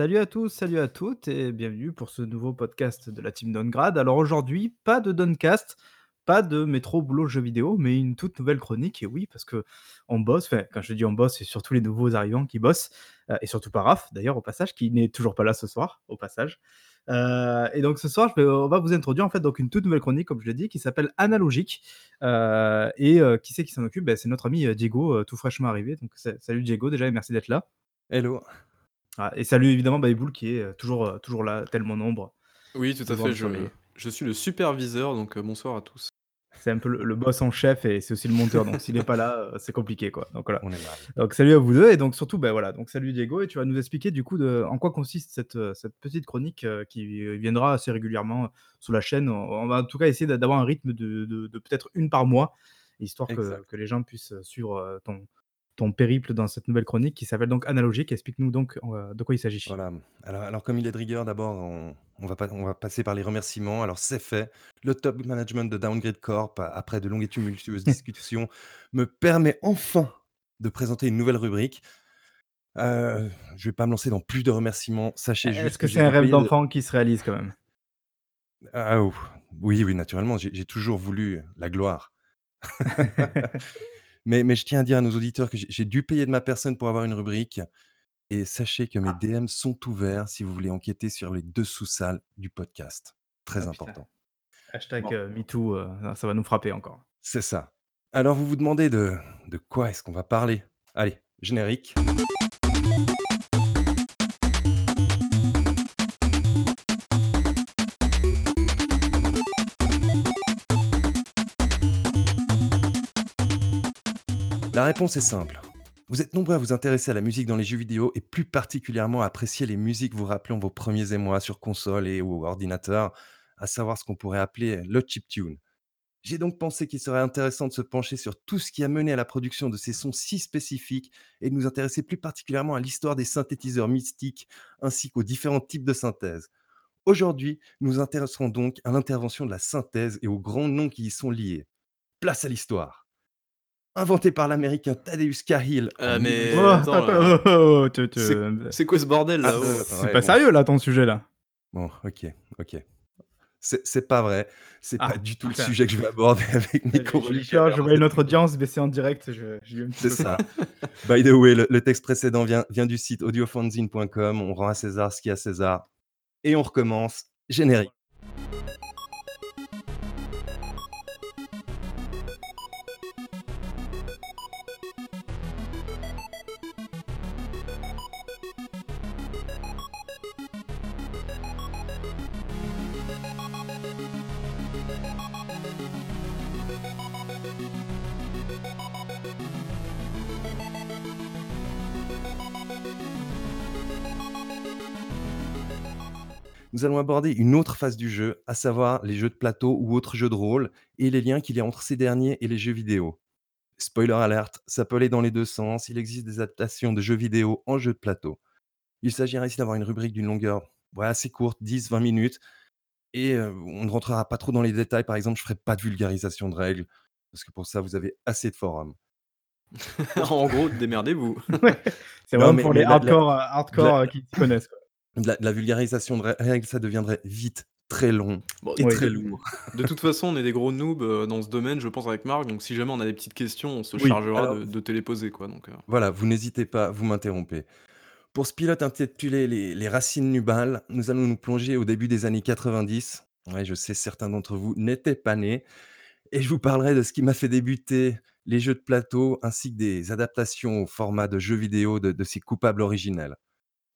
Salut à tous, salut à toutes et bienvenue pour ce nouveau podcast de la team Downgrade. Alors aujourd'hui, pas de Downcast, pas de métro boulot jeux vidéo, mais une toute nouvelle chronique. Et oui, parce que on bosse, quand je dis on bosse, c'est surtout les nouveaux arrivants qui bossent, euh, et surtout pas Raph, d'ailleurs, au passage, qui n'est toujours pas là ce soir, au passage. Euh, et donc ce soir, je vais- on va vous introduire en fait une toute nouvelle chronique, comme je l'ai dit, qui s'appelle Analogique. Euh, et qui c'est qui s'en occupe? Ben, C'est notre ami Diego, tout fraîchement arrivé. Donc salut Diego déjà et merci d'être là. Hello. Ah, et salut évidemment Baïboul qui est euh, toujours, euh, toujours là, tel mon ombre, Oui, tout à fait. Je, je suis le superviseur, donc euh, bonsoir à tous. C'est un peu le, le boss en chef et c'est aussi le monteur. Donc s'il n'est pas là, c'est compliqué quoi. Donc voilà. On est mal. Donc salut à vous deux et donc surtout ben voilà. Donc salut Diego et tu vas nous expliquer du coup de, en quoi consiste cette, cette petite chronique euh, qui viendra assez régulièrement sur la chaîne. On, on va en tout cas essayer d'a- d'avoir un rythme de, de- de peut-être une par mois, histoire que, que les gens puissent suivre euh, ton, ton périple dans cette nouvelle chronique qui s'appelle donc Analogique. Explique-nous donc euh, de quoi il s'agit. Voilà. Alors, alors, comme il est de rigueur, d'abord, on, on va pas, on va passer par les remerciements. Alors, c'est fait. Le top management de Downgrade Corp, après de longues et tumultueuses discussions, me permet enfin de présenter une nouvelle rubrique. Euh, je vais pas me lancer dans plus de remerciements. Sachez juste Est-ce que c'est un rêve de- d'enfant qui se réalise quand même? Ah, oh. Oui, oui, naturellement. J'ai toujours voulu la gloire. mais, mais je tiens à dire à nos auditeurs que j'ai dû payer de ma personne pour avoir une rubrique. Et sachez que mes DM sont ouverts si vous voulez enquêter sur les dessous salles du podcast. Très Ah, putain. important. Hashtag Bon. euh, MeToo, euh, ça va nous frapper encore. C'est ça. Alors vous vous demandez de, de quoi est-ce qu'on va parler? Allez, générique. La réponse est simple. Vous êtes nombreux à vous intéresser à la musique dans les jeux vidéo et plus particulièrement à apprécier les musiques vous rappelant vos premiers émois sur console et ou ordinateur, à savoir ce qu'on pourrait appeler le chiptune. J'ai donc pensé qu'il serait intéressant de se pencher sur tout ce qui a mené à la production de ces sons si spécifiques et de nous intéresser plus particulièrement à l'histoire des synthétiseurs mystiques ainsi qu'aux différents types de synthèse. Aujourd'hui, nous nous intéresserons donc à l'intervention de la synthèse et aux grands noms qui y sont liés. Place à l'histoire. Inventé par l'américain Thaddeus Cahill. Ah, mais- 1800 Oh, attends, oh, oh, tu- tu- C'est- quoi ce bordel Ah, là euh, C'est ouais, pas bon. sérieux là ton sujet là. Bon, ok, ok. C'est c'est pas vrai. C'est Ah, pas du tout putain. le sujet que je vais aborder avec mes Je, voyais notre audience baisser en direct. Je, je C'est ça. By the way, le, le texte précédent vient, vient du site audiofanzine.com. On rend à César ce qui est à César. Et on recommence. Générique. Nous allons aborder une autre phase du jeu, à savoir les jeux de plateau ou autres jeux de rôle et les liens qu'il y a entre ces derniers et les jeux vidéo. Spoiler alert, ça peut aller dans les deux sens. Il existe des adaptations de jeux vidéo en jeux de plateau. Il s'agira ici d'avoir une rubrique d'une longueur ouais, assez courte, 10-20 minutes, et euh, on ne rentrera pas trop dans les détails. Par exemple, je ne ferai pas de vulgarisation de règles, parce que pour ça, vous avez assez de forums. en gros, démerdez-vous. C'est vraiment mais- pour mais les la- hardcore, euh, hardcore la- euh, qui connaissent. quoi. De la, de la vulgarisation de rè- règles, ça deviendrait vite très long Bon, et Oui. très lourd. de toute façon, on est des gros noobs euh, dans ce domaine, je pense, avec Marc. Donc, si jamais on a des petites questions, on se Oui, chargera alors- de, de te les poser. Quoi, donc, euh. Voilà, vous n'hésitez pas, vous m'interrompez. Pour ce pilote intitulé les, les racines nubales, nous allons nous plonger au début des années 90. Ouais, je sais, certains d'entre vous n'étaient pas nés. Et je vous parlerai de ce qui m'a fait débuter les jeux de plateau ainsi que des adaptations au format de jeux vidéo de, de ces coupables originels.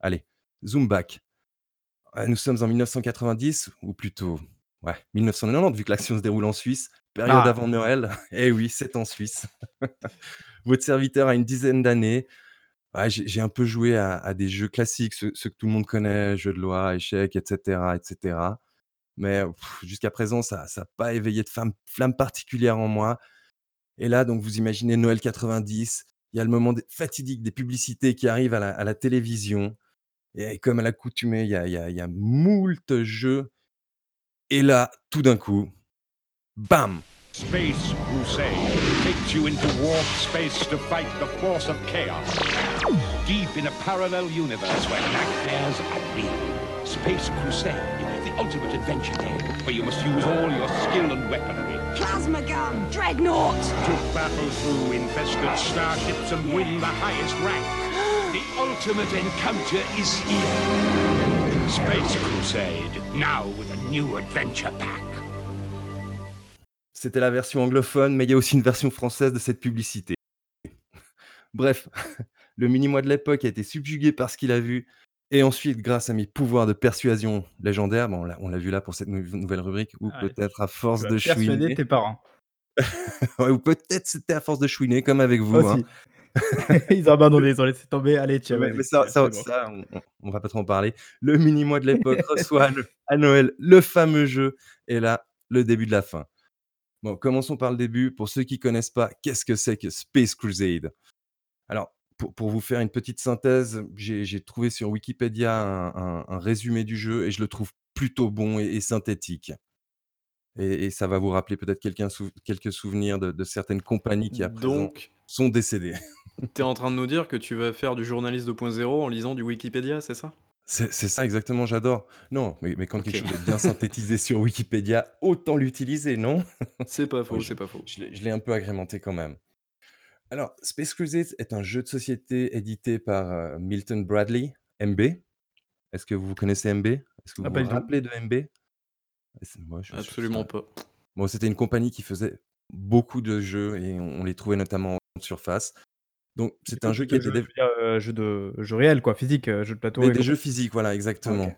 Allez, zoom back. Nous sommes en 1990, ou plutôt ouais, 1990, vu que l'action se déroule en Suisse, période Ah. avant Noël. Eh oui, c'est en Suisse. Votre serviteur a une dizaine d'années. Ouais, j'ai un peu joué à, à des jeux classiques, ceux, ceux que tout le monde connaît, jeux de loi, échecs, etc. etc. Mais jusqu'à présent, ça n'a pas éveillé de flamme, flamme particulière en moi. Et là, donc, vous imaginez Noël 90, il y a le moment fatidique des publicités qui arrivent à la, à la télévision. Et comme à l'accoutumée, il y a, il y, a, il y a moult jeux. Et là, tout d'un coup, bam Space Crusade takes you into warp space to fight the force of chaos. Deep in a parallel universe where nightmares are real. Space Crusade, the ultimate adventure game, where you must use all your skill and weaponry Plasma gun! Dreadnought! to battle through infested starships and win the highest rank. The ultimate encounter is here. Space Crusade, now with a new adventure pack. C'était la version anglophone, mais il y a aussi une version française de cette publicité. Bref, le mini-moi de l'époque a été subjugué par ce qu'il a vu. Et ensuite, grâce à mes pouvoirs de persuasion légendaires, bon, on l'a- on l'a vu là pour cette nou- nouvelle rubrique, ou peut-être à force de persuader chouiner, tes parents. Ouais, ou peut-être c'était à force de chouiner, comme avec vous. hein. Ils ont abandonné, ils ont laissé tomber. Allez, tiens, Mais, mais ça, ça, bon. ça, on, va pas trop en parler. Le mini-moi de l'époque reçoit le- à Noël le fameux jeu. Et là, le début de la fin. Bon, commençons par le début. Pour ceux qui connaissent pas, qu'est-ce que c'est que Space Crusade? Alors, pour, pour vous faire une petite synthèse, j'ai trouvé sur Wikipédia un, un- un résumé du jeu et je le trouve plutôt bon et, et synthétique. Et, et ça va vous rappeler peut-être sou- quelques souvenirs de, de certaines compagnies qui à présent Donc, sont décédées. t'es en train de nous dire que tu vas faire du journaliste 2.0 en lisant du Wikipédia, c'est ça? C'est c'est ça exactement, j'adore. Non, mais, mais quand Ok. quelque chose est bien synthétisé sur Wikipédia, autant l'utiliser, non? C'est pas faux, c'est pas faux. Je l'ai je l'ai un peu agrémenté quand même. Alors, Space Crusade est un jeu de société édité par euh, Milton Bradley, MB. Est-ce que vous connaissez MB Est-ce que vous Ah, vous pas du tout. rappelez de MB C'est- moi, je- je- Absolument pas. Bon, c'était une compagnie qui faisait beaucoup de jeux et on, on les trouvait notamment en surface. Donc, c'est un jeu qui a été jeu, dév- euh, jeu de jeu réel, quoi, physique, euh, jeu de plateau. mais des jeux physiques, voilà, exactement. Ok.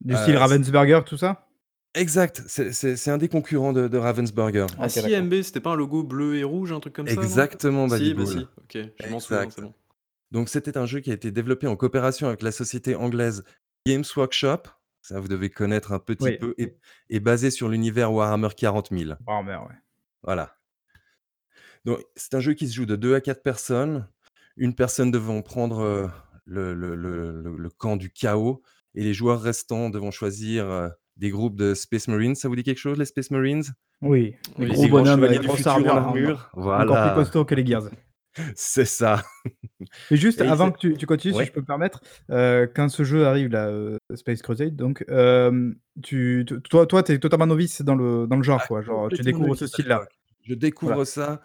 Du Euh, style Ravensburger, tout ça? Exact, c'est- un des concurrents de, de Ravensburger. Ah si. MB, c'était pas un logo bleu et rouge, un truc comme ça non? Exactement, Si, bah si, ok, je m'en souviens, c'est bon. Donc, c'était un jeu qui a été développé en coopération avec la société anglaise Games Workshop. Ça, vous devez connaître un petit Oui. peu. Et, et basé sur l'univers Warhammer 40 000. Oh merde, ouais. Voilà. Donc, c'est un jeu qui se joue de 2 à 4 personnes. Une personne devant prendre euh, le, le- le- le- le camp du chaos. Et les joueurs restants devront choisir euh, des groupes de Space Marines. Ça vous dit quelque chose, les Space Marines? Oui, les Oui, gros les grands bonhommes chevaliers avec du grosse futur en armure, encore plus Voilà. costauds que les Gears. C'est ça. Mais juste Et il avant s'est- que tu, tu continues, Ouais. si je peux me permettre, euh, quand ce jeu arrive, là, euh, Space Crusade, donc, euh, tu, tu- toi, toi, t'es totalement novice dans le, dans le genre, quoi. Genre, tu Complètement découvres novice ce à style-là. l'époque. Je découvre Voilà. ça.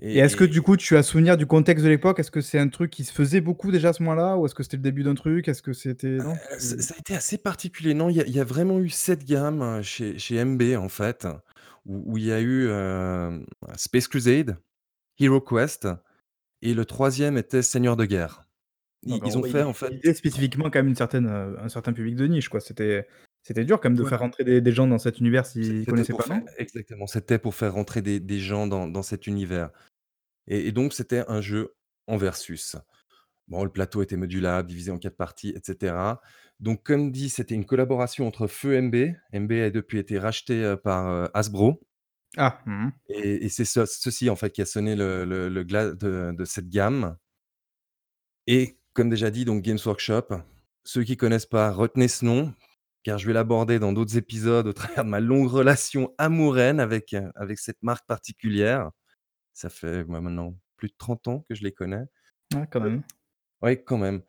Et est-ce que du coup, tu as souvenir du contexte de l'époque? Est-ce que c'est un truc qui se faisait beaucoup déjà à ce moment-là? Ou est-ce que c'était le début d'un truc? Est-ce que c'était. Non? Euh, ça, ça a été assez particulier. Non, il y, a- il y a vraiment eu cette gamme euh, chez, chez MB, en fait, où, où il y a eu euh, Space Crusade, Hero Quest, et le troisième était Seigneur de guerre. Ils, D'accord, ils ont ouais, fait, il- en fait, visait spécifiquement quand même une certaine, un certain public de niche, quoi. C'était, c'était dur quand même de faire rentrer des, des gens dans cet univers s'ils C'était connaissaient pour pas, faire- non Exactement, c'était pour faire rentrer des, des gens dans, dans cet univers. Et, et donc, c'était un jeu en versus. Bon, le plateau était modulable, divisé en quatre parties, etc. Donc, comme dit, c'était une collaboration entre Feu MB. MB a depuis été racheté euh, par euh, Hasbro. Ah, mhm. Et, et c'est ce- ceci, en fait, qui a sonné le, le- le glas de, de cette gamme. Et comme déjà dit, donc Games Workshop, ceux qui connaissent pas, retenez ce nom, car je vais l'aborder dans d'autres épisodes au travers de ma longue relation amoureuse avec, euh, avec cette marque particulière. Ça fait moi, maintenant plus de 30 ans que je les connais. Ouais, quand même. Oui, quand même.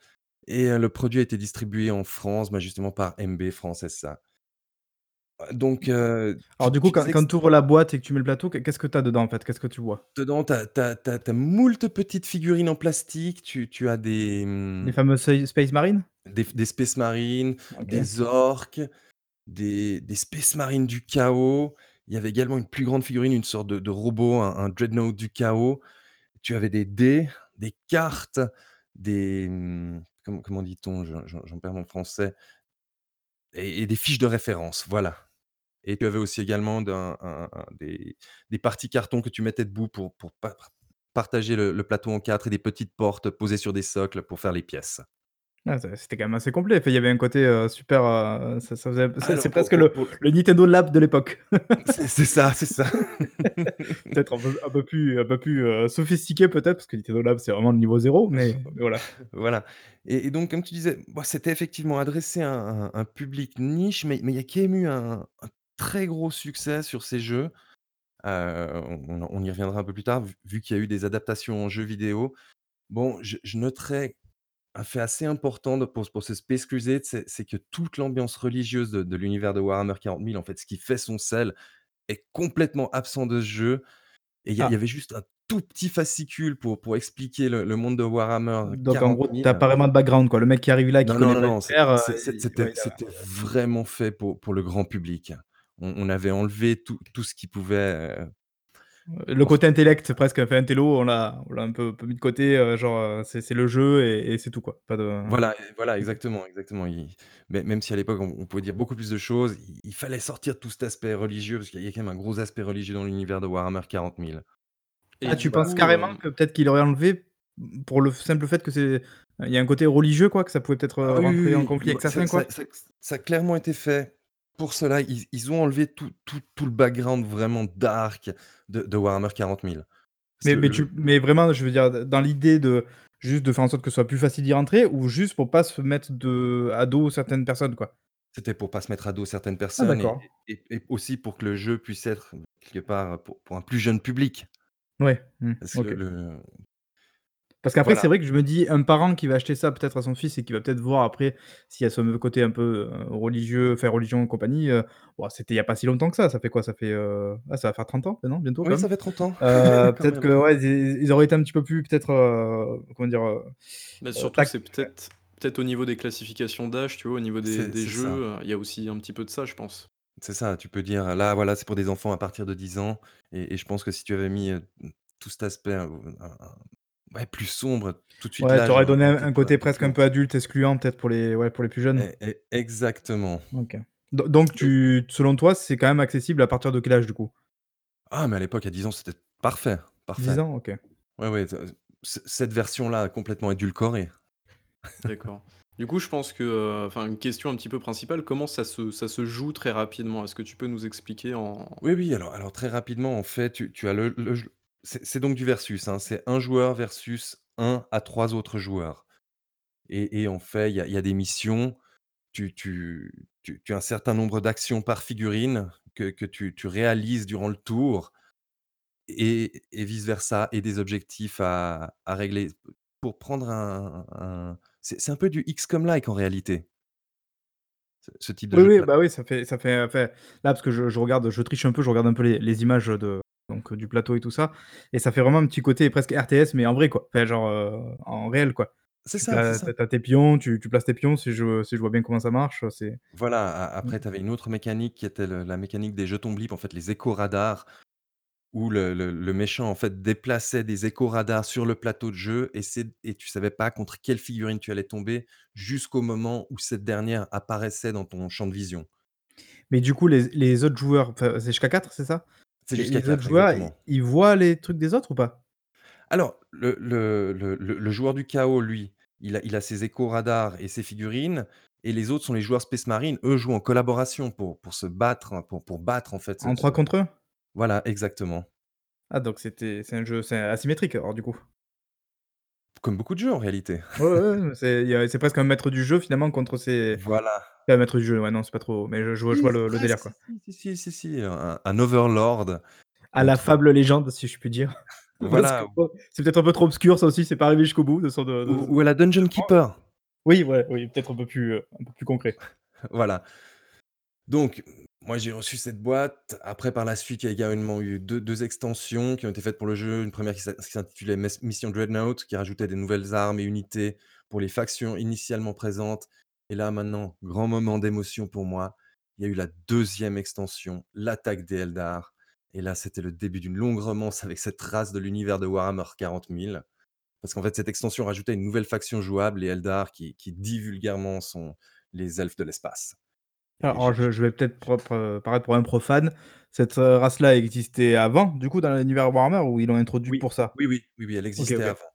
Et euh, le produit a été distribué en France, bah, justement par MB France SA. Donc, euh, Alors, du coup, quand, tu ouvres la boîte et que tu mets le plateau, qu'est-ce que tu as dedans en fait? Qu'est-ce que tu vois? Dedans, tu as, moult petites figurines en plastique, tu, tu as des, hum, Les fameux Sa- Space Marines des, des Space Marines, Ok. des orques, des, des Space Marines du chaos. Il y avait également une plus grande figurine, une sorte de, de robot, un, un Dreadnought du chaos. Tu avais des dés, des cartes, des. hum, Comment, comment dit-on? J'en j'en- j'en perds mon français. Et, des fiches de référence, voilà. Et tu avais aussi également des, des parties carton que tu mettais debout pour, pour pa- partager le, le plateau en quatre et des petites portes posées sur des socles pour faire les pièces. Ah, ça- C'était quand même assez complet. Enfin, Il y avait un côté euh, super. euh, ça, ça faisait- c'est Alors, c'est pour- presque pour- le, pour- le Nintendo Lab de l'époque. C'est c'est ça, c'est ça. peut-être un peu, un peu plus, un peu plus euh, sophistiqué, peut-être, parce que Nintendo Lab, c'est vraiment le niveau zéro, mais, mais voilà. Voilà. Et, et donc, comme tu disais, bah, c'était effectivement adressé à un, un public niche, mais mais il y a quand même eu un, un très gros succès sur ces jeux Heu, on on y reviendra un peu plus tard, vu vu qu'il y a eu des adaptations en jeux vidéo. Bon, je je noterais un fait assez important de pour pour ce Space Crusade, c'est c'est que toute l'ambiance religieuse de de l'univers de Warhammer 40 000, en fait, ce qui fait son sel, est complètement absent de ce jeu et il y a il y Ah, avait juste un tout petit fascicule pour pour expliquer le le monde de Warhammer donc en 40 gros, 000. tu as pas vraiment de background, quoi. Le mec qui arrive là, qui Non, non, connaît non, pas non, c'est l'univers, heu, c'est c'est il c'était ouais, il a c'était vraiment fait pour pour le grand public. On on avait enlevé tout tout ce qui pouvait, heu, le côté intellect presque, enfin intello, on l'a on l'a un peu peu mis de côté, heu, genre, heu, c'est c'est le jeu et et c'est tout, quoi. Pas de voilà, et voilà, exactement, exactement. Il mê même si à l'époque on on pouvait dire beaucoup plus de choses, il il fallait sortir tout cet aspect religieux parce qu'il y a quand même un gros aspect religieux dans l'univers de Warhammer 40 000. Et Ah, du tu penses coup, carrément hem que peut-être qu'il aurait enlevé, pour le simple fait que c'est il y a un côté religieux, quoi, que ça pouvait peut-être, Ah oui, oui, rentrer en oui, conflit avec ça certains, ça quoi? ça ça a clairement été fait pour cela. Ils ils ont enlevé tout tout tout le background vraiment dark de de Warhammer 40 000. Parce Mais mais le tu mais vraiment, je veux dire, dans l'idée de juste de faire en sorte que ce soit plus facile d'y rentrer ou juste pour pas se mettre de à dos certaines personnes, quoi? C'était pour pas se mettre à dos certaines Ah personnes et d'accord. et et aussi pour que le jeu puisse être quelque part pour pour un plus jeune public. Ouais, mmh, Parce que le Parce qu'après, c'est vrai que je me dis, un parent qui va acheter ça peut-être à son fils et qui va peut-être voir après s'il y a ce côté un peu, heu, religieux, enfin religion et compagnie, heu, bah, c'était il y a pas si longtemps que ça. Ça fait quoi? Ça fait, heu, ah ça va faire 30 ans maintenant, bientôt quand oui, même? ça fait 30 ans peut-être que ouais, ils auraient été un petit peu plus peut-être, comment dire? Bah, surtout, c'est peut-être peut-être au niveau des classifications d'âge, tu vois? Au niveau des jeux, il y a aussi un petit peu de ça, je pense. c'est ça. Tu peux dire: «Là, voilà, c'est pour des enfants à partir de 10 ans» et et je pense que si tu avais mis, tout cet aspect, ouais, plus sombre, tout de suite ouais, tu l'âge aurais aurait donné un côté presque un peu adulte, excluant peut-être pour les ouais, pour les plus jeunes? E e exactement. OK. Do donc tu selon toi, c'est quand même accessible à partir de quel âge du coup? Ah, mais à l'époque, à 10 ans, c'était parfait, 10 parfait. ans? OK. Ouais, ouais, cette version-là, complètement édulcorée. D'accord. Du coup, je pense que, heu, enfin, une question un petit peu principale, comment ça se ça se joue très rapidement? Est-ce que tu peux nous expliquer en Oui, oui, alors alors très rapidement, en fait, tu tu as le le c'est c'est donc du versus, hein. C'est un joueur versus un à 3 autres joueurs et et en fait, il y a il y a des missions, tu tu tu tu as un certain nombre d'actions par figurine que que tu tu réalises durant le tour et et vice versa et des objectifs à à régler. Pour prendre un un c'est c'est un peu du XCOM-like en réalité, ce ce type de Oui, jeu de oui, plateau. bah, oui, ça fait ça fait là, parce que je je regarde, je triche un peu, je regarde un peu les les images, de donc heu, du plateau et tout ça et ça fait vraiment un petit côté presque RTS, mais en vrai, quoi. Enfin, genre, heu, en réel, quoi. C'est ça, c'est as ça. tu as tes pions, tu tu places tes pions, si je si je vois bien comment ça marche, c'est Voilà, après tu avais une autre mécanique qui était le la mécanique des jetons blip, en fait, les échos-radars où le le le méchant, en fait, déplaçait des échos-radars sur le plateau de jeu et c'est et tu savais pas contre quelle figurine tu allais tomber jusqu'au moment où cette dernière apparaissait dans ton champ de vision. Mais du coup, les les autres joueurs, c'est jusqu'à 4, c'est ça? C'est Les les autres 4, joueurs, ils exactement. ils voient les trucs des autres ou pas? Alors le le le le le joueur du chaos, lui, il a il a ses échos-radars et ses figurines et les autres sont les joueurs Space Marine. Eux jouent en collaboration pour pour se battre, hein, pour pour battre, en fait, En ce 3 ce contre 1? voilà, exactement. Ah donc c'était c'est un jeu c'est asymétrique alors du coup? Comme beaucoup de jeux en réalité. Ouais, c'est presque un maître du jeu finalement contre ses Voilà. Pas maître du jeu, ouais, non, c'est pas trop mais je je vois je Si, vois le délire, quoi. si, si, si, si, un un overlord À la fable légende, si je puis dire. Voilà, c'est peut-être un peu trop obscur ça aussi, c'est pas arrivé jusqu'au bout de de de ou ou à la Dungeon Keeper, oui, ouais, oui, peut-être un peu plus, heu, un peu plus concret. voilà. Donc moi j'ai reçu cette boîte. Après par la suite, il y a également eu deux 2 extensions qui ont été faites pour le jeu. Une première qui s'intitulait Mission Dreadnought, qui rajoutait des nouvelles armes et unités pour les factions initialement présentes et là maintenant, grand moment d'émotion pour moi, il y a eu la deuxième extension, l'attaque des Eldar. Et là, c'était le début d'une longue romance avec cette race de l'univers de Warhammer 40 000. Parce qu'en fait, cette extension rajoutait une nouvelle faction jouable, les Eldar, qui qui dit vulgairement sont les elfes de l'espace. Alors je vais peut-être heu, paraître pour un profane. Cette, heu, race-là existait avant, du coup, dans l'univers Warhammer ou ils l'ont introduite oui, pour ça? oui, oui, oui, oui, elle existait OK, avant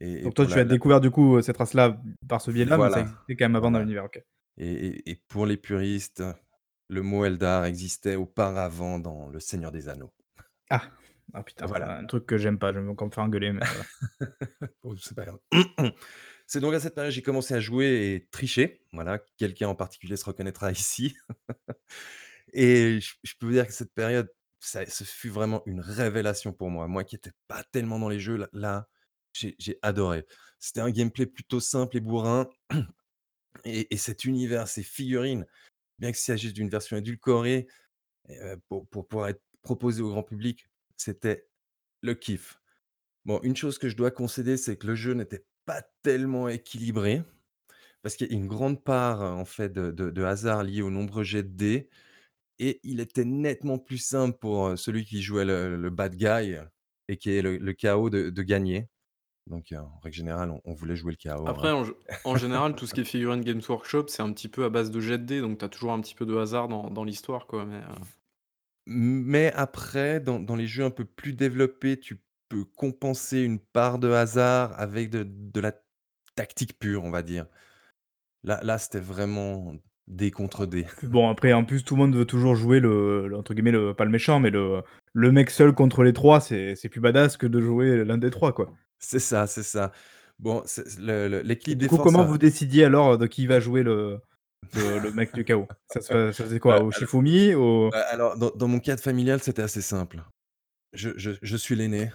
et Donc toi, tu la as la découvert du coup, heu, cette race-là par ce biais-là, mais ça voilà, existait quand même avant dans voilà l'univers, OK. et pour les puristes, le mot Eldar existait auparavant dans Le Seigneur des Anneaux. Ah! Ah putain, Voilà. voilà un truc que j'aime pas, je vais encore me faire engueuler, mais voilà. Oh, c'est pas grave. C'est donc à cette période, j'ai commencé à jouer et tricher, voilà, quelqu'un en particulier se reconnaîtra ici et je je peux vous dire que cette période ça ce fut vraiment une révélation pour moi. Moi qui étais pas tellement dans les jeux, là, j'ai adoré. C'était un gameplay plutôt simple et bourrin et et cet univers, ces figurines, bien qu'il s'agisse d'une version édulcorée, heu, pour pouvoir être proposé au grand public, c'était le kiff. Bon, une chose que je dois concéder, c'est que le jeu n'était pas tellement équilibré, parce qu'il y a une grande part, en fait, de hasard lié aux nombreux jets de dés et il était nettement plus simple pour, heu, celui qui jouait le le bad guy et qui est le le KO de de gagner. Donc, heu, en règle générale, on on voulait jouer le KO, Après, hein. en g en général, tout ce qui est figurines Games Workshop, c'est un petit peu à base de jet de dés, donc tu as toujours un petit peu de hasard dans dans l'histoire, quoi, mais, heu mais après, dans dans les jeux un peu plus développés, tu peux compenser une part de hasard avec de de la tactique pure, on va dire. Là là, c'était vraiment dés contre dés. Bon, après, en plus, tout le monde veut toujours jouer le le entre guillemets, le pas le méchant, mais le le mec seul contre les 3, c'est c'est plus badass que de jouer l'un des 3, quoi. C'est ça, c'est ça. Bon, c'est c le le Et l'équilibre du des coup, forces comment vous décidiez alors de qui va jouer le le le mec du chaos? Ça se ça faisait quoi? bah, Au alors Shifumi? Au bah, alors dans dans mon cadre familial, c'était assez simple. Je je je suis l'aîné,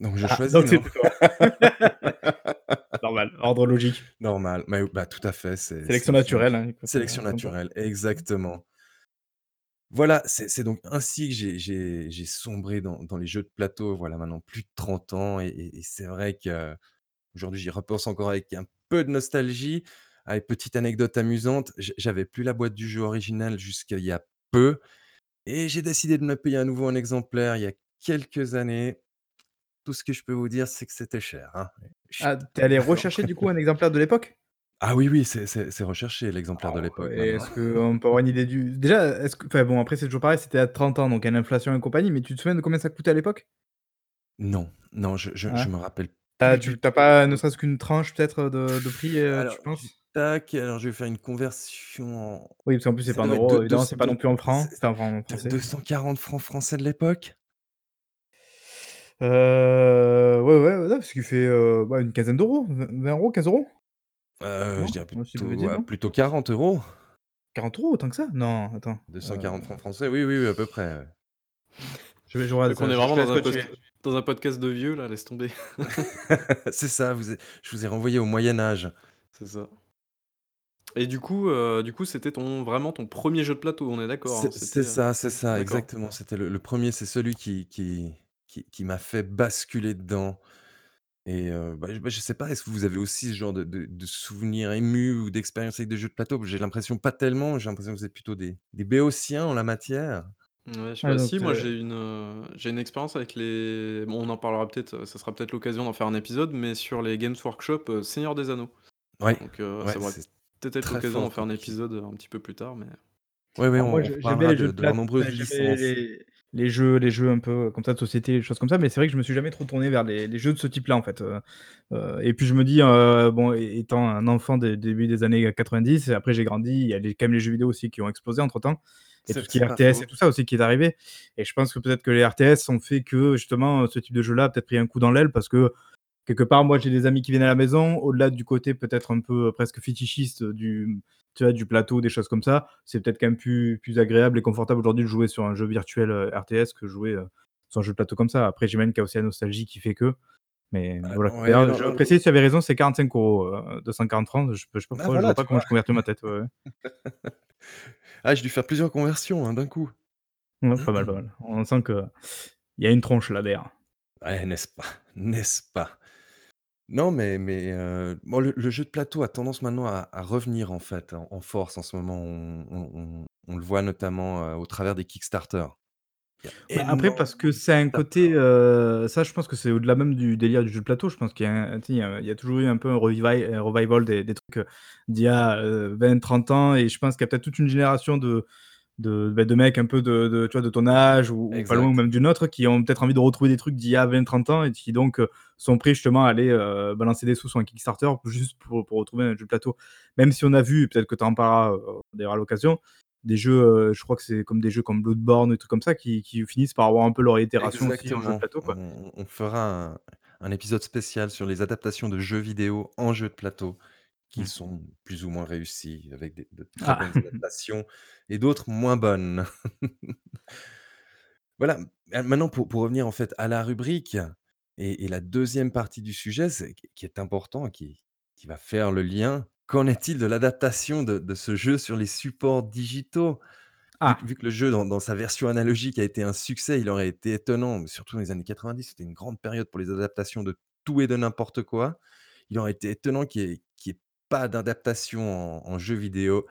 donc je ah, choisis, donc non? c'était toi. Normal, ordre logique. Normal, mais bah, tout à fait, c'est c'est Sélection naturel. naturelle, hein, écoute, Sélection comme naturelle, exactement. Voilà, c'est c'est donc ainsi que j'ai j'ai j'ai sombré dans dans les jeux de plateau, voilà maintenant plus de 30 ans et et et c'est vrai qu'aujourd'hui j'y repense encore avec un peu de nostalgie. Petite anecdote amusante, j j'avais plus la boîte du jeu original jusqu'à il y a peu et j'ai décidé de me payer à nouveau un exemplaire il y a quelques années. Tout ce que je peux vous dire, c'est que c'était cher, hein. Je suis Ah, tu es allé rechercher du coup un exemplaire de l'époque? Ah oui, oui, c'est c'est c'est recherché l'exemplaire de Oh l'époque maintenant. est-ce qu'on peut avoir une idée du déjà, est-ce que enfin bon, après c'est toujours pareil, c'était à 30 ans, donc il y a l'inflation et compagnie, mais tu te souviens de combien ça coûtait à l'époque? Non, non, je je me rappelle Tu as plus tu du tu as pas ne serait-ce qu'une tranche peut-être, de de prix, heu, Alors, tu penses? tac, alors je vais faire une conversion en Oui, parce qu'en plus c'est ça pas en doit être deux euros, deux évidemment, c'est pas non deux plus en francs, c'est en francs français. 240 francs français de l'époque? Heu, ouais, ouais, ouais, parce qu'il fait, heu, bah, une quinzaine d'euros, vingt 20 €, 15 €? Heu, je Non? dirais Moi, je plutôt, heu, non? plutôt 40 €. 40 €, autant que ça? Non, attends, heu, 240 francs français, oui, oui, oui, à peu près, ouais. je vais je regarde donc on ça, est je je vraiment te laisse dans un continuer. post dans un podcast de vieux là, laisse tomber. C'est ça, vous ai je vous ai renvoyé au Moyen Âge. C'est ça. Et du coup, heu, du coup, c'était ton vraiment ton premier jeu de plateau, on est d'accord, hein? C'est c'est C'était, heu ça, c'est ça, d'accord. exactement. C'était le le 1 c'est celui qui qui qui qui m'a fait basculer dedans et heu, bah, je bah, je sais pas, est-ce que vous avez aussi ce genre de de de souvenirs émus ou d'expériences avec des jeux de plateau? J'ai l'impression pas tellement, j'ai l'impression que vous êtes plutôt des des béotiens en la matière. Ouais, je sais Ouais, pas. Si, moi j'ai une, heu, j'ai une expérience avec les bon, on en parlera peut-être, heu, ça sera peut-être l'occasion d'en faire un épisode, mais sur les Games Workshop, heu, Seigneur des Anneaux. Ouais, Donc heu, ouais, ça pourrait c'est peut-être être très l'occasion d'en fort faire comme un jeu. épisode, heu, un petit peu plus tard, mais Ouais, ouais, alors moi on on je j'aime bien reparlera les jeux de de de nombreuses licences. les les jeux les jeux un peu comme ça de société, des choses comme ça, mais c'est vrai que je me suis jamais trop tourné vers les les jeux de ce type-là, en fait, heu heu et puis je me dis, heu, bon, étant un enfant des début des années 90 et après j'ai grandi, il y a les quand même les jeux vidéo aussi qui ont explosé entre-temps et tout ce qui est RTS et tout ça aussi qui est arrivé. Et je pense que peut-être que les RTS ont fait que justement, ce type de jeu-là a peut-être pris un coup dans l'aile parce que quelque part, moi j'ai des amis qui viennent à la maison, au-delà du côté peut-être un peu, presque fétichiste, du tu vois, du plateau, des choses comme ça, c'est peut-être quand même plus plus agréable et confortable aujourd'hui de jouer sur un jeu virtuel, heu, RTS que jouer, heu, sur un jeu de plateau comme ça. Après j'imagine qu'il y a aussi la nostalgie qui fait que, mais Heu, voilà. ouais, non, je non, précise, tu avais raison, c'est 45 €, heu, 240 francs, je sais pas ah je voilà, vois pas comment je convertis ma tête, ouais. Ah, j'ai dû faire plusieurs conversions, hein, d'un coup. Ouais, pas mal, pas mal. On sent qu'il y a une tronche là derrière. Ouais, n'est-ce pas? N'est-ce pas? Non, mais mais bon, le le jeu de plateau a tendance maintenant à à revenir, en fait, en en force en ce moment. On on on on le voit notamment, heu, au travers des Kickstarter. Il y a Bah, après parce que de c'est un Kickstarter. côté, heu, ça je pense que c'est au-delà même du délire du jeu de plateau. Je pense qu'il y a un tu sais, il y a il y a toujours eu un peu un revival un revival des des trucs, d'il y a, heu, 20-30 ans et je pense qu'il y a peut-être toute une génération de de, bah, de mecs un peu de de tu vois, de ton âge ou ou pas loin ou même du nôtre qui ont peut-être envie de retrouver des trucs d'il y a 20-30 ans et qui donc, heu, sont prêts justement à aller, heu, balancer des sous sur un Kickstarter juste pour pour retrouver un jeu de plateau. Même si on a vu, peut-être que tu en parleras, heu, d'ailleurs à l'occasion, des jeux, je crois que c'est comme des jeux comme Bloodborne, des trucs comme ça qui qui finissent par avoir un peu leur itération aussi en jeu de Exactement. plateau, quoi. On on fera un un épisode spécial sur les adaptations de jeux vidéo en jeux de plateau qui Mmh. sont plus ou moins réussis avec des de très Ah! bonnes adaptations et d'autres moins bonnes. Voilà, m maintenant pour pour revenir en fait à la rubrique et et la 2e partie du sujet, c'est qui qui est important qui qui va faire le lien. Qu'en est-il de l'adaptation de de ce jeu sur les supports digitaux? Vu que Ah! vu que le jeu dans dans sa version analogique a été un succès, il aurait été étonnant, surtout dans les années 90, c'était une grande période pour les adaptations de tout et de n'importe quoi. Il aurait été étonnant qu'il y ait qu'il y ait pas d'adaptation en en jeu vidéo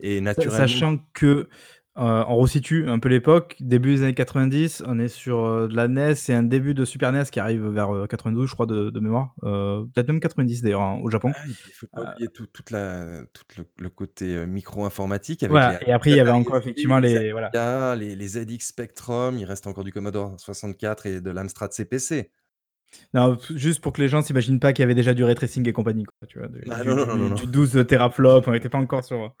et Sa naturellement sachant que, heu, on resitue un peu l'époque, début des années 90, on est sur, heu, de la NES et un début de Super NES qui arrive vers, heu, 92 je crois de de mémoire, heu, peut-être même 90 d'ailleurs, hein, au Japon. Ah il faut pas oublier tout toute la tout le le côté, micro-informatique avec les Voilà et après il y avait encore effectivement les les voilà. Amiga, les les ZX Spectrum, il reste encore du Commodore 64 et de l'Amstrad CPC. Non, juste pour que les gens s'imaginent pas qu'il y avait déjà du ray tracing et compagnie quoi, tu vois? Du Ah du non, non, non, non, du du 12 teraflops, on était pas encore sur,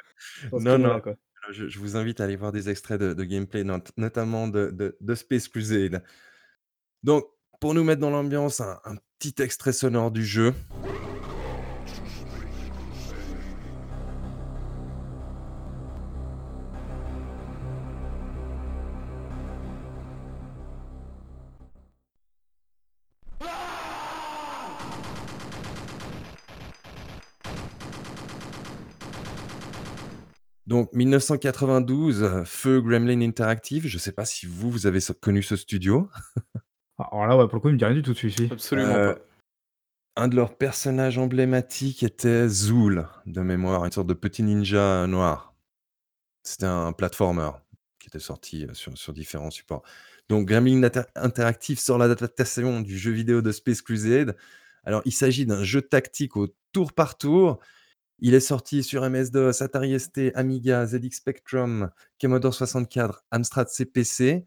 Non, non, quoi. je je vous invite à aller voir des extraits de de gameplay not notamment de de de Space Crusade. Donc pour nous mettre dans l'ambiance, un un petit extrait sonore du jeu. Donc 1992, feu Gremlin Interactive, je sais pas si vous, vous avez connu ce studio? Alors là, ouais, pour le coup, il me dit rien du tout celui-ci. Absolument Heu, pas. un de leurs personnages emblématiques était Zool, de mémoire, une sorte de petit ninja noir. C'était un platformer qui était sorti, heu, sur sur différents supports. Donc Gremlin Inter Interactive sort l'adaptation du jeu vidéo de Space Crusade. Alors il s'agit d'un jeu tactique au tour par tour. Il est sorti sur MS-DOS, Atari ST, Amiga, ZX Spectrum, Commodore 64, Amstrad CPC.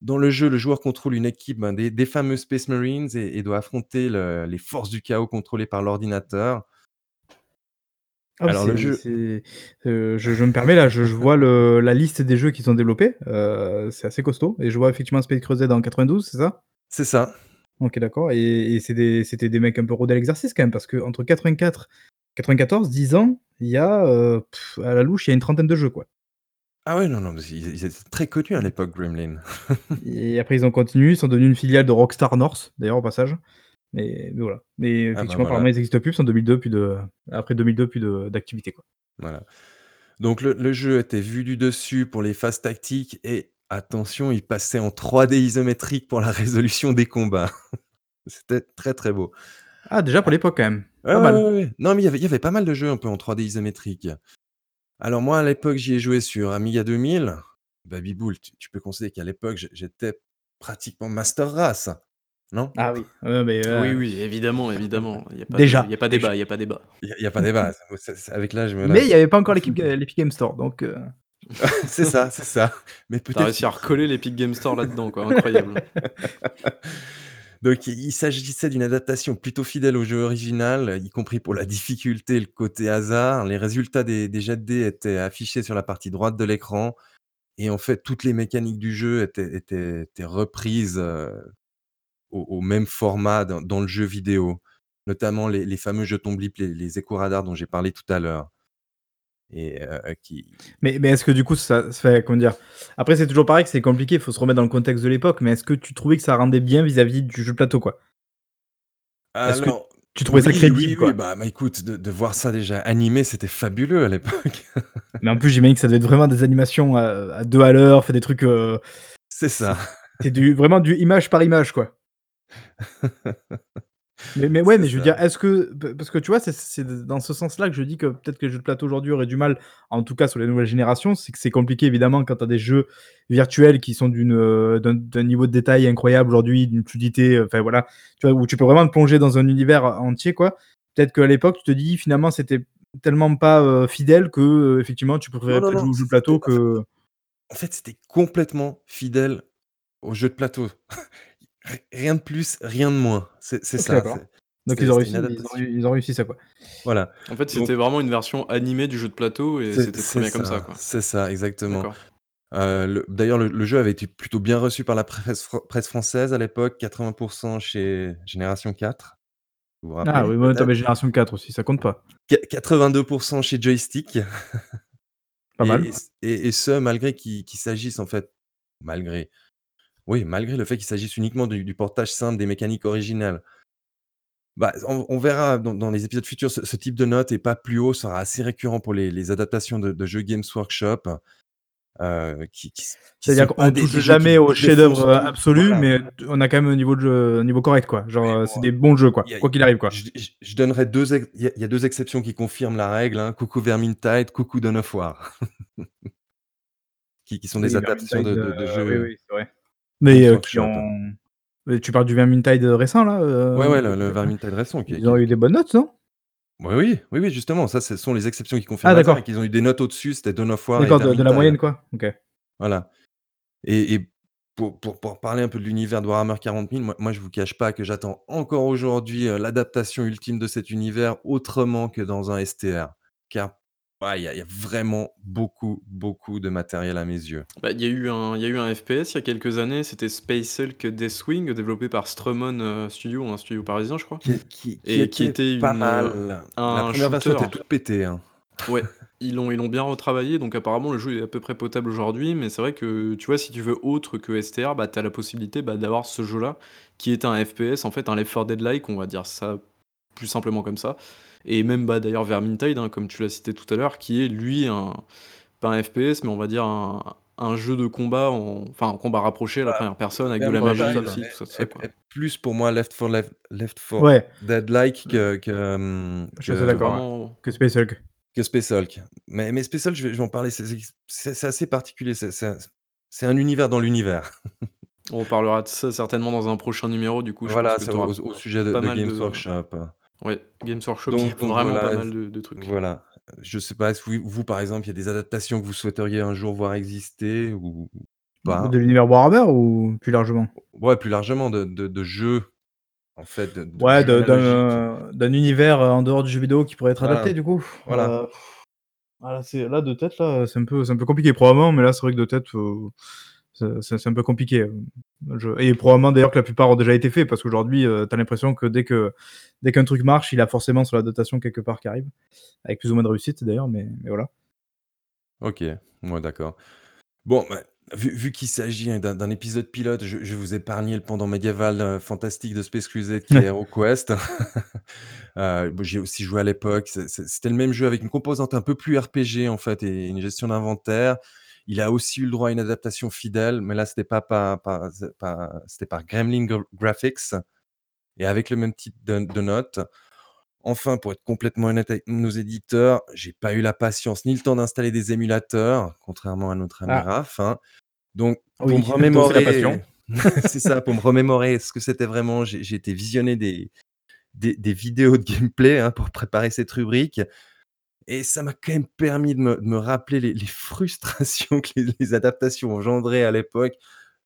Dans le jeu, le joueur contrôle une équipe, ben, des des fameux Space Marines et et doit affronter le les forces du chaos contrôlées par l'ordinateur. Ah Alors le jeu heu, je je me permets là, je je vois le la liste des jeux qui sont développés, heu, c'est assez costaud et je vois effectivement Space Crusade en 92, c'est ça? C'est ça. OK, d'accord et et c'est des c'était des mecs un peu rodés à l'exercice quand même parce qu'entre 84, 94, 10 ans, il y a, heu, à la louche, il y a une trentaine de jeux, quoi. Ah ouais, non, non, ils ils étaient très connus à l'époque, Gremlin. Et après ils ont continué, ils sont devenus une filiale de Rockstar North, d'ailleurs au passage. Mais mais voilà. Mais Ah bah effectivement, apparemment voilà. ils existent plus qu'en 2002 plus de après 2002 plus de d'activité, quoi. Voilà. Donc le le jeu était vu du dessus pour les phases tactiques et attention, il passait en 3D isométrique pour la résolution des combats. C'était très, très beau. Ah déjà pour l'époque quand même, Ouais, pas ouais, mal. ouais, ouais. Non, mais il y avait il y avait pas mal de jeux un peu en 3D isométrique. Alors moi, à l'époque, j'y ai joué sur Amiga 2000. Baby Bull, tu tu peux considérer qu'à l'époque, j'étais pratiquement master race, non? Ah oui, ouais, mais Oui, évidemment, évidemment. Il y a pas de déjà, il y a pas débat, il y a pas débat. Il y a y a pas débat, c'est c'est avec l'âge, voilà. Mais il y avait pas encore l'équipe l'Epic Game Store donc heu C'est ça, c'est ça. Mais peut-être réussi à recoller l'Epic Game Store là-dedans, quoi, incroyable. Donc il s'agissait d'une adaptation plutôt fidèle au jeu original, y compris pour la difficulté le côté hasard. Les résultats des des jets de dés étaient affichés sur la partie droite de l'écran et en fait, toutes les mécaniques du jeu étaient reprises, heu, au même format dans le jeu vidéo. Notamment les fameux jetons blips, les les échos radars dont j'ai parlé tout à l'heure et heu, qui Mais mais est-ce que du coup ça enfin comment dire? Après c'est toujours pareil que c'est compliqué, il faut se remettre dans le contexte de l'époque, mais est-ce que tu trouvais que ça rendait bien vis-à-vis du jeu plateau, quoi? Que tu trouvais ça crédible, oui, oui, quoi? bah bah, écoute, de de voir ça déjà animé, c'était fabuleux à l'époque. Mais en plus j'imagine que ça devait être vraiment des animations à à 2 à l'heure, enfin des trucs, C'est c'est ça. c'est du vraiment du image par image, quoi. Mais mais ouais, mais je veux dire, est-ce que parce que tu vois, c'est dans ce sens-là que je dis que peut-être que les jeux de plateau aujourd'hui auraient du mal, en tout cas sur les nouvelles générations, c'est que c'est compliqué évidemment quand tu as des jeux virtuels qui sont heu, d'un niveau de détail incroyable aujourd'hui, d'une fluidité, enfin voilà, tu vois? Où tu peux vraiment te plonger dans un univers entier, quoi. Peut-être qu'à l'époque, tu te dis finalement c'était tellement pas, heu, fidèle que, effectivement tu Non, préférais non, peut-être non, jouer aux jeux de plateau que en fait, c'était complètement fidèle aux jeux de plateau. Ri rien de plus, rien de moins. C'est ça, Donc ils ont réussi ils ont adaptation. ils ont réussi ça, quoi. Voilà, En fait, c'était vraiment une version animée du jeu de plateau et c'est c'était très bien comme ça, c'est ça, exactement. Le d'ailleurs, le le jeu avait été plutôt bien reçu par la presse fran presse française à l'époque, 80% chez Génération 4. Vous vous Ah oui, moi, avais Génération 4 aussi, ça compte pas. Qua 82% chez Joystick Pas mal. et ce malgré qu'il qu'il s'agisse en fait malgré Oui, malgré le fait qu'il s'agisse uniquement du du portage simple des mécaniques originales. Bah, on on verra dans dans les épisodes futurs, ce ce type de note et pas plus haut sera assez récurrent pour les les adaptations de de jeux Games Workshop, heu, qui qui s qui C'est-à-dire qu'on des touche des jeux qui jamais au défoncent chef-d'œuvre, heu, tout. absolu, Voilà. mais on a quand même un niveau de jeu un niveau correct, quoi. Genre, Mais heu, bon, c'est des bons jeux, quoi, il y a quoi qu'il arrive, quoi. je je je donnerai 2 ex il y a il y a 2 exceptions qui confirment la règle, hein. Coucou Vermintide, coucou Dawn of War. Qui qui sont des Oui, adaptations Vermintide, de heu, de de oui, jeux oui, c'est vrai. Mais, qui ont mais tu parles du Vermintide, récent, là, Ouais, heu? ouais, le le Vermintide récent qui Ils ont eu des bonnes notes, non? Oui, oui, oui, oui, justement, ça, ce sont les exceptions qui confirment Ah d'accord. qu'ils ont eu des notes au-dessus, c'était Dawn of War D'accord, de de la moyenne, quoi? OK. Voilà et et pour pour pour parler un peu de l'univers de Warhammer 40 000, moi moi je vous cache pas que j'attends encore aujourd'hui, heu, l'adaptation ultime de cet univers autrement que dans un STR. Car, ouais, il y a il y a vraiment beaucoup, beaucoup de matériel à mes yeux. Bah, il y a eu un il y a eu un FPS il y a quelques années, c'était Space Hulk Deathwing, développé par Strumon, heu, Studio, un studio parisien, je crois Qui est qui qui et qui était était pas une, heu, mal. La un 1re version shooter. était toute pétée, hein. Ouais, ils l'ont ils l'ont bien retravaillé, donc apparemment le jeu est à peu près potable aujourd'hui, mais c'est vrai que, tu vois, si tu veux autre que STR, bah, tu as la possibilité, bah, d'avoir ce jeu-là, qui est un FPS, en fait, un Left 4 Dead-like, on va dire ça plus simplement comme ça et même, bah, d'ailleurs Vermintide, hein, comme tu l'as cité tout à l'heure, qui est lui un pas un FPS, mais on va dire un un jeu de combat en enfin, en combat rapproché à la Bah, 1re personne avec de la magie aussi, tout ça, tout ça, est quoi. est plus pour moi Left 4 Left Left 4 Ouais. Dead-like que que, Je assez que vraiment Que Space Hulk. que Space Hulk. Mais mais Space Hulk, je vais je vais en parler, c'est assez particulier, c'est un univers dans l'univers. On parlera de ça certainement dans un prochain numéro, du coup, je pense Voilà, que au sujet de de Games de Workshop. Ouais, Games Workshop Donc font donc vraiment pas voilà, mal de de trucs. voilà. Je sais pas, est-ce vous vous, par exemple, il y a des adaptations que vous souhaiteriez un jour voir exister ou De pas? l'univers Warhammer ou plus largement? Ouais, plus largement de de de jeux, en fait, de de Ouais, jeux de analogiques. d'un d'un univers, en dehors du jeu vidéo qui pourrait être adapté, Voilà, du coup? voilà. Heu, ah là, c'est là, de tête, là, c'est un peu c'est un peu compliqué, probablement, mais là, c'est vrai que de tête, heu, c'est c'est c'est un peu compliqué, hem, je et probablement, d'ailleurs, que la plupart ont déjà été faits parce qu'aujourd'hui, heu, tu as l'impression que dès que dès qu'un truc marche, il a forcément son adaptation quelque part qui arrive, avec plus ou moins de réussite, d'ailleurs, mais mais voilà. OK, ouais, d'accord. Bon, bah, vu vu qu'il s'agit, d'un épisode pilote, je je vais vous épargner le pendant médiéval, heu, fantastique de Space Crusade qui est. HeroQuest. Heu, bah, j'y ai aussi joué à l'époque, c'était le même jeu avec une composante un peu plus RPG, en fait et une gestion d'inventaire. Il a aussi eu le droit à une adaptation fidèle, mais là, c'était pas par par z par c'était par Gremlin Gr Graphics et avec le même type de de notes. Enfin, pour être complètement honnête avec nos éditeurs, j'ai pas eu la patience ni le temps d'installer des émulateurs, contrairement à notre ami Ah. Raph, hein. Donc pour me Oui, remémorer c'est ça, pour me remémorer ce que c'était vraiment, j'ai été visionner des des des vidéos de gameplay, hein, pour préparer cette rubrique et ça m'a quand même permis de me de me rappeler les les frustrations que les les adaptations engendraient à l'époque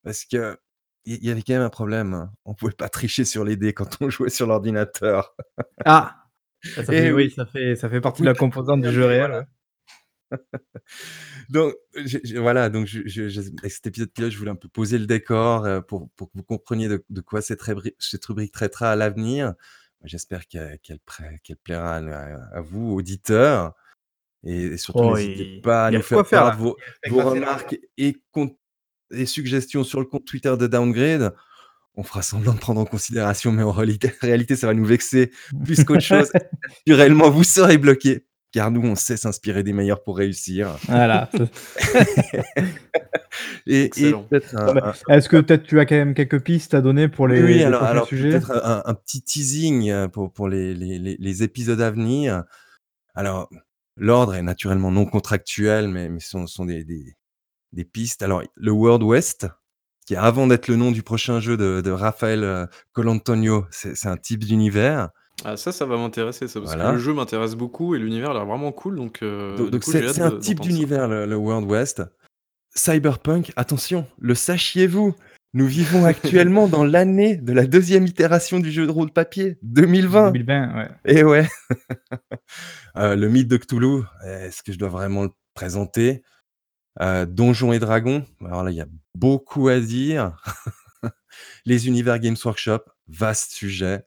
parce qu'il il y avait quand même un problème, hein, on pouvait pas tricher sur les dés quand on jouait sur l'ordinateur. Ah! Ça fait oui, oui! ça fait ça fait partie de la composante du jeu réel, voilà. Donc je je voilà, donc je avec cet épisode pilote, je voulais un peu poser le décor, heu, pour pour que vous compreniez de de quoi cette cette rubrique traitera à l'avenir. J'espère qu'elle qu'elle prê qu'elle plaira à à à vous, auditeurs et et surtout Oh, n'hésitez il pas à il y a nous de quoi faire faire, part là. de vos Il remarques et con et suggestions sur le compte Twitter de Downgrade. On fera semblant de prendre en considération, mais en réalité réalité, ça va nous vexer plus qu'autre chose. Naturellement, vous serez bloqués, car nous, on sait s'inspirer des meilleurs pour réussir. Voilà, Et et un est-ce que peut-être tu as quand même quelques pistes à donner pour les oui, les alors peut-être un un petit teasing, heu, pour pour les les les les épisodes à venir. Alors, l'ordre est naturellement non contractuel, mais mais ce sont sont des des des pistes. Alors, le World West, qui avant d'être le nom du prochain jeu de de Raphaël, heu, Colantonio, c'est un type d'univers. Ah ça, ça va m'intéresser ça, parce que le Voilà. jeu m'intéresse beaucoup et l'univers a l'air vraiment cool, donc Do heu, du donc coup, j'ai c'est hâte c'est un de type d'entendre ça. d'univers le le World West. Cyberpunk, attention, le sachiez-vous? Nous vivons actuellement dans l'année de la 2e itération du jeu de rôle papier, 2020. 2020, ouais. Eh ouais! Heu, le mythe de Cthulhu, est-ce que je dois vraiment le présenter? Heu, Donjons et Dragons, alors là, il y a beaucoup à dire. Les univers Games Workshop, vaste sujet.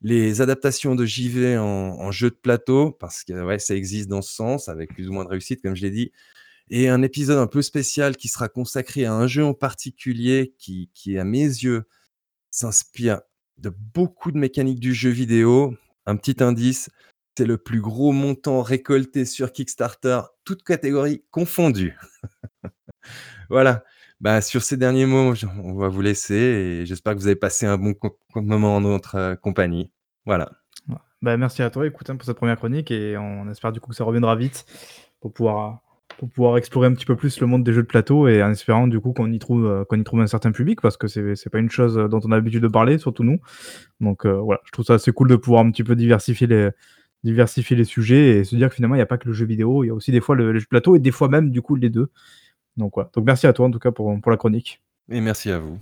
Les adaptations de JV en jeu de plateau, parce que ouais, ça existe dans ce sens, avec plus ou moins de réussite, comme je l'ai dit et un épisode un peu spécial qui sera consacré à un jeu en particulier qui qui, à mes yeux, s'inspire de beaucoup de mécaniques du jeu vidéo. Un petit indice, c'est le plus gros montant récolté sur Kickstarter, toutes catégories confondues. Voilà, bah, sur ces derniers mots, on va vous laisser et j'espère que vous avez passé un bon moment en notre, heu, compagnie. Voilà. Bah, merci à toi, écoute, hein, pour cette première chronique et on espère du coup que ça reviendra vite pour pouvoir, explorer un petit peu plus le monde des jeux de plateau et en espérant du coup qu'on y trouve, trouve un certain public parce que c'est c'est pas une chose, dont on a l'habitude de parler, surtout nous. Donc voilà, je trouve ça assez cool de pouvoir un petit peu diversifier les sujets et se dire que finalement il y a pas que le jeu vidéo, il y a aussi des fois le jeux de plateau et des fois même du coup les 2. Donc voilà, donc merci à toi en tout cas pour pour la chronique. Et merci à vous.